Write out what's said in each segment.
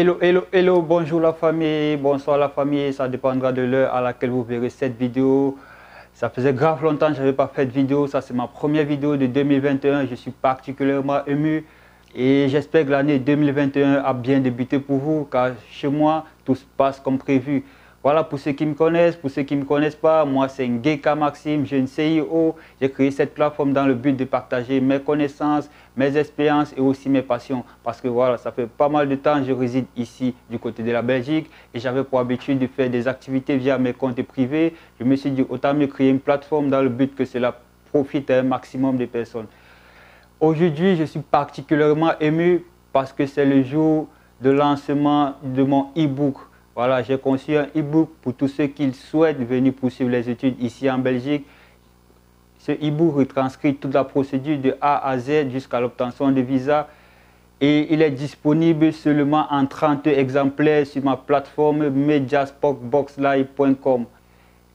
Hello, hello, hello, bonjour la famille, bonsoir la famille, ça dépendra de l'heure à laquelle vous verrez cette vidéo. Ça faisait grave longtemps que je n'avais pas fait de vidéo, ça c'est ma première vidéo de 2021, je suis particulièrement ému et j'espère que l'année 2021 a bien débuté pour vous car chez moi tout se passe comme prévu. Voilà pour ceux qui me connaissent, pour ceux qui ne me connaissent pas, moi c'est Ngeka Maxime, j'ai une CIO. J'ai créé cette plateforme dans le but de partager mes connaissances, mes expériences et aussi mes passions. Parce que voilà, ça fait pas mal de temps que je réside ici du côté de la Belgique et j'avais pour habitude de faire des activités via mes comptes privés. Je me suis dit autant mieux créer une plateforme dans le but que cela profite à un maximum de personnes. Aujourd'hui, je suis particulièrement ému parce que c'est le jour de lancement de mon e-book voilà, j'ai conçu un e-book pour tous ceux qui souhaitent venir poursuivre les études ici en Belgique. Ce e-book retranscrit toute la procédure de A à Z jusqu'à l'obtention de visa et il est disponible seulement en 30 exemplaires sur ma plateforme mediaspocboxlive.com.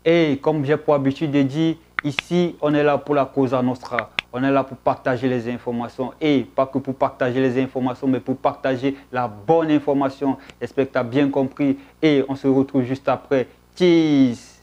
Et comme j'ai pour habitude de dire, ici on est là pour la cause à nostra. On est là pour partager les informations. Et pas que pour partager les informations, mais pour partager la bonne information. J'espère que tu as bien compris. Et on se retrouve juste après. Cheese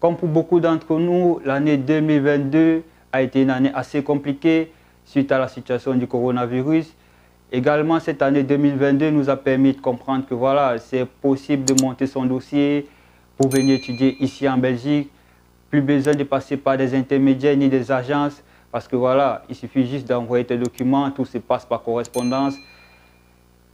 Comme pour beaucoup d'entre nous, l'année 2022 a été une année assez compliquée suite à la situation du coronavirus. Également, cette année 2022 nous a permis de comprendre que voilà, c'est possible de monter son dossier pour venir étudier ici en Belgique. Plus besoin de passer par des intermédiaires ni des agences parce que voilà, il suffit juste d'envoyer tes documents, tout se passe par correspondance.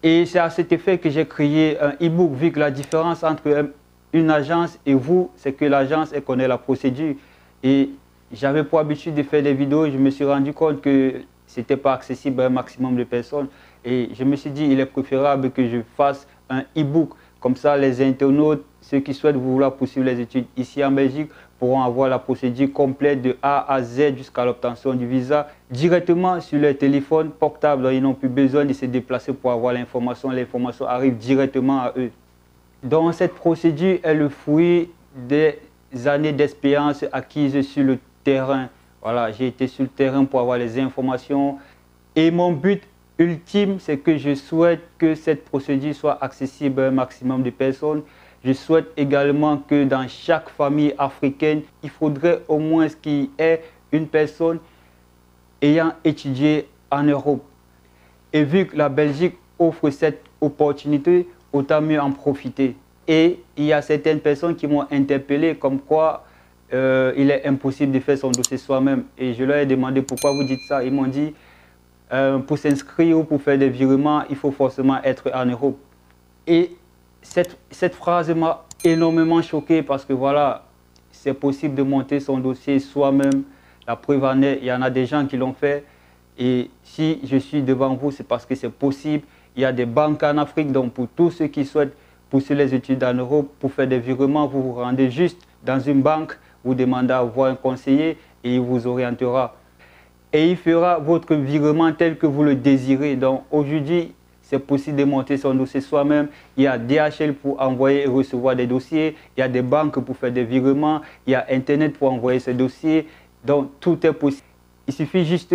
Et c'est à cet effet que j'ai créé un e-book, vu que la différence entre une agence et vous, c'est que l'agence connaît la procédure. Et j'avais pour habitude de faire des vidéos, je me suis rendu compte que ce n'était pas accessible à un maximum de personnes. Et je me suis dit, il est préférable que je fasse un e-book. Comme ça, les internautes, ceux qui souhaitent vouloir poursuivre les études ici en Belgique, pourront avoir la procédure complète de A à Z jusqu'à l'obtention du visa directement sur leur téléphone portable. Ils n'ont plus besoin de se déplacer pour avoir l'information. L'information arrive directement à eux. Donc cette procédure est le fruit des années d'expérience acquises sur le terrain. Voilà, j'ai été sur le terrain pour avoir les informations. Et mon but ultime, c'est que je souhaite que cette procédure soit accessible à un maximum de personnes. Je souhaite également que dans chaque famille africaine, il faudrait au moins qu'il y ait une personne ayant étudié en Europe. Et vu que la Belgique offre cette opportunité, autant mieux en profiter. Et il y a certaines personnes qui m'ont interpellé comme quoi euh, il est impossible de faire son dossier soi-même. Et je leur ai demandé pourquoi vous dites ça. Ils m'ont dit, euh, pour s'inscrire ou pour faire des virements, il faut forcément être en Europe. Et cette, cette phrase m'a énormément choqué parce que voilà, c'est possible de monter son dossier soi-même. La preuve en est, il y en a des gens qui l'ont fait. Et si je suis devant vous, c'est parce que c'est possible. Il y a des banques en Afrique, donc pour tous ceux qui souhaitent pousser les études en Europe, pour faire des virements, vous vous rendez juste dans une banque vous demandez à voir un conseiller et il vous orientera. Et il fera votre virement tel que vous le désirez. Donc aujourd'hui, c'est possible de monter son dossier soi-même. Il y a DHL pour envoyer et recevoir des dossiers. Il y a des banques pour faire des virements. Il y a Internet pour envoyer ses dossiers. Donc tout est possible. Il suffit juste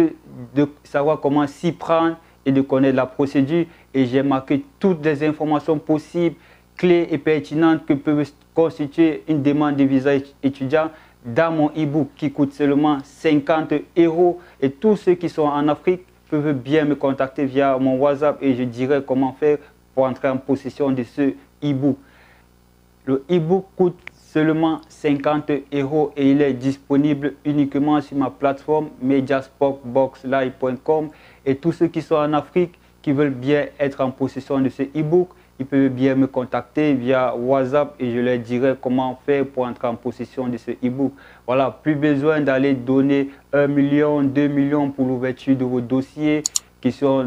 de savoir comment s'y prendre et de connaître la procédure. Et j'ai marqué toutes les informations possibles, clés et pertinentes que peuvent constituer une demande de visa étudiant dans mon e-book qui coûte seulement 50 euros. Et tous ceux qui sont en Afrique peuvent bien me contacter via mon WhatsApp et je dirai comment faire pour entrer en possession de ce e-book. Le e-book coûte seulement 50 euros et il est disponible uniquement sur ma plateforme mediasportboxlive.com et tous ceux qui sont en Afrique qui veulent bien être en possession de ce e-book, ils peuvent bien me contacter via WhatsApp et je leur dirai comment faire pour entrer en possession de ce e-book. Voilà, plus besoin d'aller donner 1 million, 2 millions pour l'ouverture de vos dossiers qui sont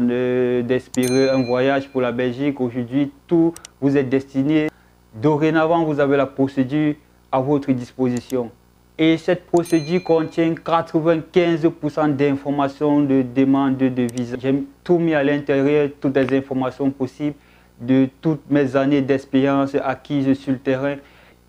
d'espérer un voyage pour la Belgique. Aujourd'hui, tout vous est destiné. Dorénavant, vous avez la procédure à votre disposition. Et cette procédure contient 95% d'informations de demande de visa. J'ai tout mis à l'intérieur, toutes les informations possibles de toutes mes années d'expérience acquises sur le terrain.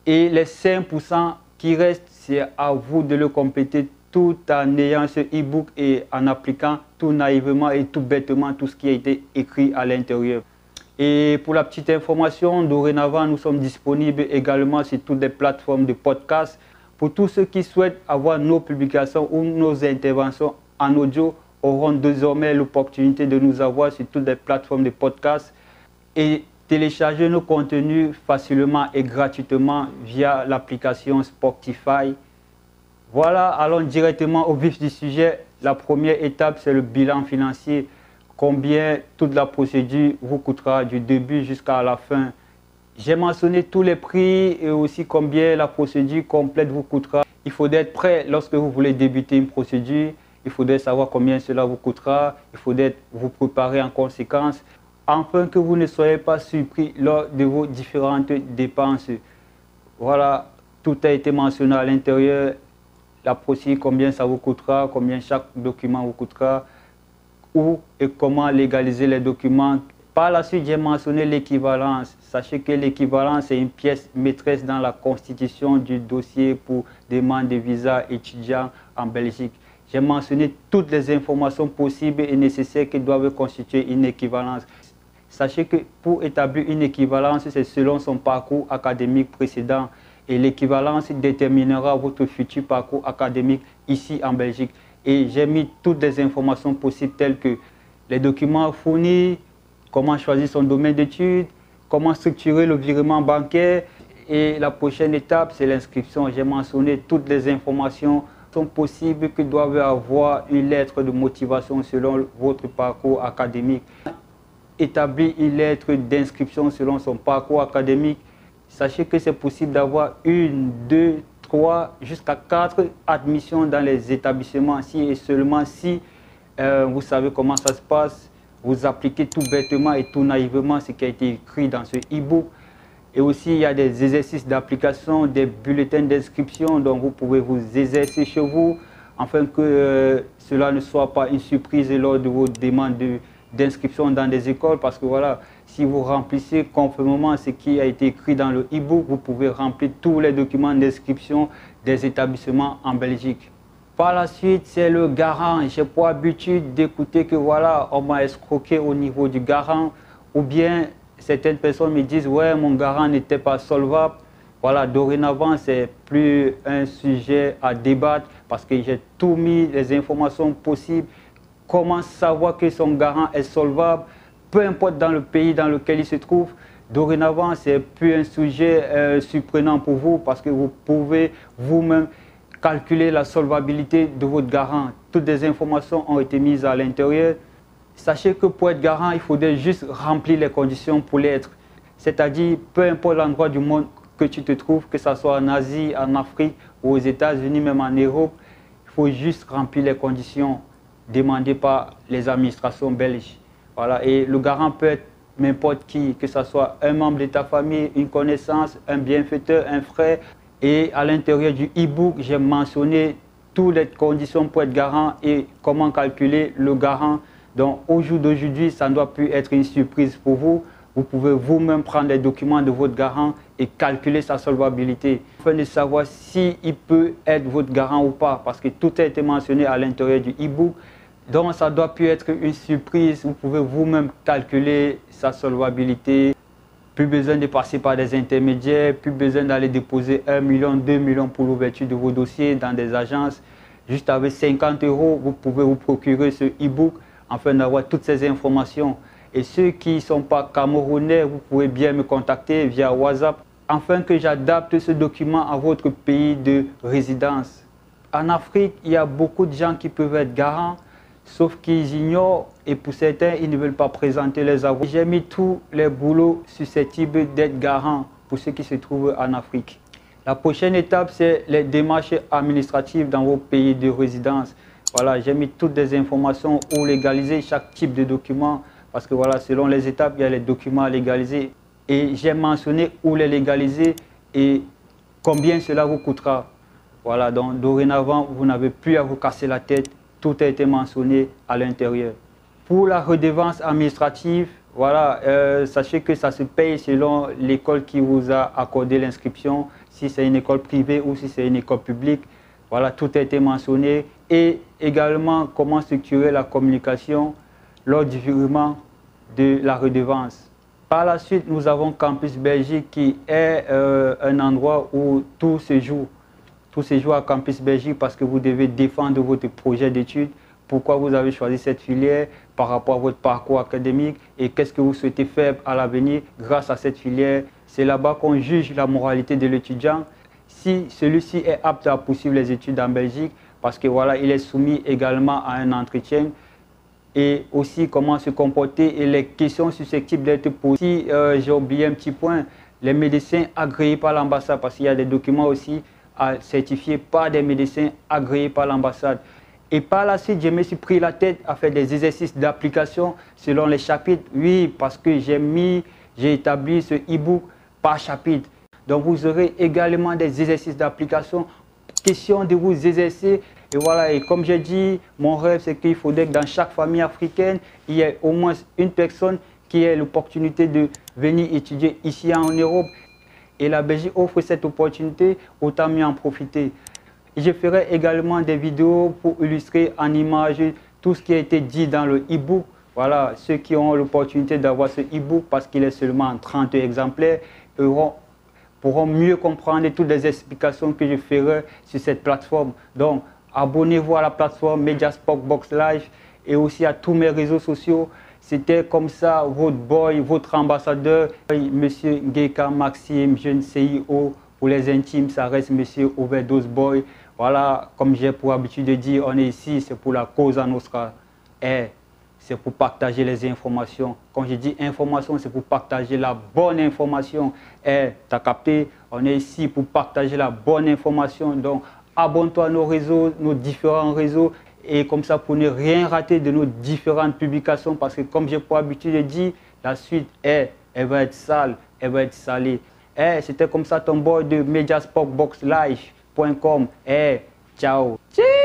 Et les 5% qui restent, c'est à vous de le compléter tout en ayant ce e-book et en appliquant tout naïvement et tout bêtement tout ce qui a été écrit à l'intérieur. Et pour la petite information, dorénavant, nous sommes disponibles également sur toutes les plateformes de podcast. Pour tous ceux qui souhaitent avoir nos publications ou nos interventions en audio, auront désormais l'opportunité de nous avoir sur toutes les plateformes de podcast et télécharger nos contenus facilement et gratuitement via l'application Spotify. Voilà, allons directement au vif du sujet. La première étape, c'est le bilan financier. Combien toute la procédure vous coûtera du début jusqu'à la fin? J'ai mentionné tous les prix et aussi combien la procédure complète vous coûtera. Il faut être prêt lorsque vous voulez débuter une procédure. Il faudrait savoir combien cela vous coûtera. Il faudrait vous préparer en conséquence afin que vous ne soyez pas surpris lors de vos différentes dépenses. Voilà, tout a été mentionné à l'intérieur la procédure, combien ça vous coûtera, combien chaque document vous coûtera, où et comment légaliser les documents. Par la suite, j'ai mentionné l'équivalence. Sachez que l'équivalence est une pièce maîtresse dans la constitution du dossier pour demande de visa étudiant en Belgique. J'ai mentionné toutes les informations possibles et nécessaires qui doivent constituer une équivalence. Sachez que pour établir une équivalence, c'est selon son parcours académique précédent et l'équivalence déterminera votre futur parcours académique ici en Belgique. Et j'ai mis toutes les informations possibles telles que les documents fournis, comment choisir son domaine d'études, comment structurer le virement bancaire. Et la prochaine étape, c'est l'inscription. J'ai mentionné toutes les informations sont possibles que doivent avoir une lettre de motivation selon votre parcours académique. Établir une lettre d'inscription selon son parcours académique Sachez que c'est possible d'avoir une, deux, trois, jusqu'à quatre admissions dans les établissements si et seulement si euh, vous savez comment ça se passe, vous appliquez tout bêtement et tout naïvement ce qui a été écrit dans ce e-book. Et aussi, il y a des exercices d'application, des bulletins d'inscription dont vous pouvez vous exercer chez vous afin que euh, cela ne soit pas une surprise lors de vos demandes d'inscription dans des écoles parce que voilà, si vous remplissez conformément ce qui a été écrit dans le e-book, vous pouvez remplir tous les documents d'inscription des établissements en Belgique. Par la suite, c'est le garant. J'ai pour habitude d'écouter que voilà, on m'a escroqué au niveau du garant. Ou bien certaines personnes me disent, ouais, mon garant n'était pas solvable. Voilà, dorénavant, c'est plus un sujet à débattre parce que j'ai tout mis les informations possibles. Comment savoir que son garant est solvable peu importe dans le pays dans lequel il se trouve, dorénavant, c'est plus un sujet euh, surprenant pour vous parce que vous pouvez vous-même calculer la solvabilité de votre garant. Toutes les informations ont été mises à l'intérieur. Sachez que pour être garant, il faudrait juste remplir les conditions pour l'être. C'est-à-dire, peu importe l'endroit du monde que tu te trouves, que ce soit en Asie, en Afrique ou aux États-Unis, même en Europe, il faut juste remplir les conditions demandées par les administrations belges. Voilà, et le garant peut être n'importe qui, que ce soit un membre de ta famille, une connaissance, un bienfaiteur, un frère. Et à l'intérieur du e-book, j'ai mentionné toutes les conditions pour être garant et comment calculer le garant. Donc au jour d'aujourd'hui, ça ne doit plus être une surprise pour vous. Vous pouvez vous-même prendre les documents de votre garant et calculer sa solvabilité afin de savoir s'il peut être votre garant ou pas, parce que tout a été mentionné à l'intérieur du e-book. Donc ça doit plus être une surprise. Vous pouvez vous-même calculer sa solvabilité. Plus besoin de passer par des intermédiaires, plus besoin d'aller déposer 1 million, 2 millions pour l'ouverture de vos dossiers dans des agences. Juste avec 50 euros, vous pouvez vous procurer ce e-book afin d'avoir toutes ces informations. Et ceux qui ne sont pas camerounais, vous pouvez bien me contacter via WhatsApp afin que j'adapte ce document à votre pays de résidence. En Afrique, il y a beaucoup de gens qui peuvent être garants, sauf qu'ils ignorent et pour certains, ils ne veulent pas présenter les avoirs. J'ai mis tous les boulots susceptibles d'être garants pour ceux qui se trouvent en Afrique. La prochaine étape, c'est les démarches administratives dans vos pays de résidence. Voilà, j'ai mis toutes les informations où légaliser chaque type de document parce que voilà, selon les étapes, il y a les documents à légaliser. Et j'ai mentionné où les légaliser et combien cela vous coûtera. Voilà, donc dorénavant, vous n'avez plus à vous casser la tête tout a été mentionné à l'intérieur. Pour la redevance administrative, voilà, euh, sachez que ça se paye selon l'école qui vous a accordé l'inscription, si c'est une école privée ou si c'est une école publique. Voilà, tout a été mentionné. Et également, comment structurer la communication lors du virement de la redevance. Par la suite, nous avons Campus Belgique qui est euh, un endroit où tout se joue. Tout se joue à Campus Belgique parce que vous devez défendre votre projet d'études pourquoi vous avez choisi cette filière par rapport à votre parcours académique et qu'est-ce que vous souhaitez faire à l'avenir grâce à cette filière? C'est là-bas qu'on juge la moralité de l'étudiant. Si celui-ci est apte à poursuivre les études en Belgique, parce que voilà, il est soumis également à un entretien et aussi comment se comporter et les questions susceptibles d'être posées. Si euh, j'ai oublié un petit point, les médecins agréés par l'ambassade, parce qu'il y a des documents aussi à certifier par des médecins agréés par l'ambassade. Et par la suite, je me suis pris la tête à faire des exercices d'application selon les chapitres. Oui, parce que j'ai mis, j'ai établi ce e-book par chapitre. Donc vous aurez également des exercices d'application, question de vous exercer. Et voilà, et comme j'ai dit, mon rêve, c'est qu'il faudrait que dans chaque famille africaine, il y ait au moins une personne qui ait l'opportunité de venir étudier ici en Europe. Et la Belgique offre cette opportunité, autant mieux en profiter. Je ferai également des vidéos pour illustrer en images tout ce qui a été dit dans le e-book. Voilà, ceux qui ont l'opportunité d'avoir ce e-book parce qu'il est seulement en 30 exemplaires pourront mieux comprendre toutes les explications que je ferai sur cette plateforme. Donc, abonnez-vous à la plateforme Mediasport Box Live et aussi à tous mes réseaux sociaux. C'était comme ça votre boy, votre ambassadeur, Monsieur Geka Maxime, jeune CIO. Pour les intimes, ça reste Monsieur Overdose Boy. Voilà, comme j'ai pour habitude de dire, on est ici, c'est pour la cause à nostra. Et c'est pour partager les informations. Quand je dis information, c'est pour partager la bonne information. Et tu as capté, on est ici pour partager la bonne information. Donc, abonne-toi à nos réseaux, nos différents réseaux. Et comme ça, pour ne rien rater de nos différentes publications. Parce que comme j'ai pour habitude de dire, la suite est, elle va être sale, elle va être salée. Et c'était comme ça ton boy de Mediasport Box Live. .com. É, tchau. Tchau.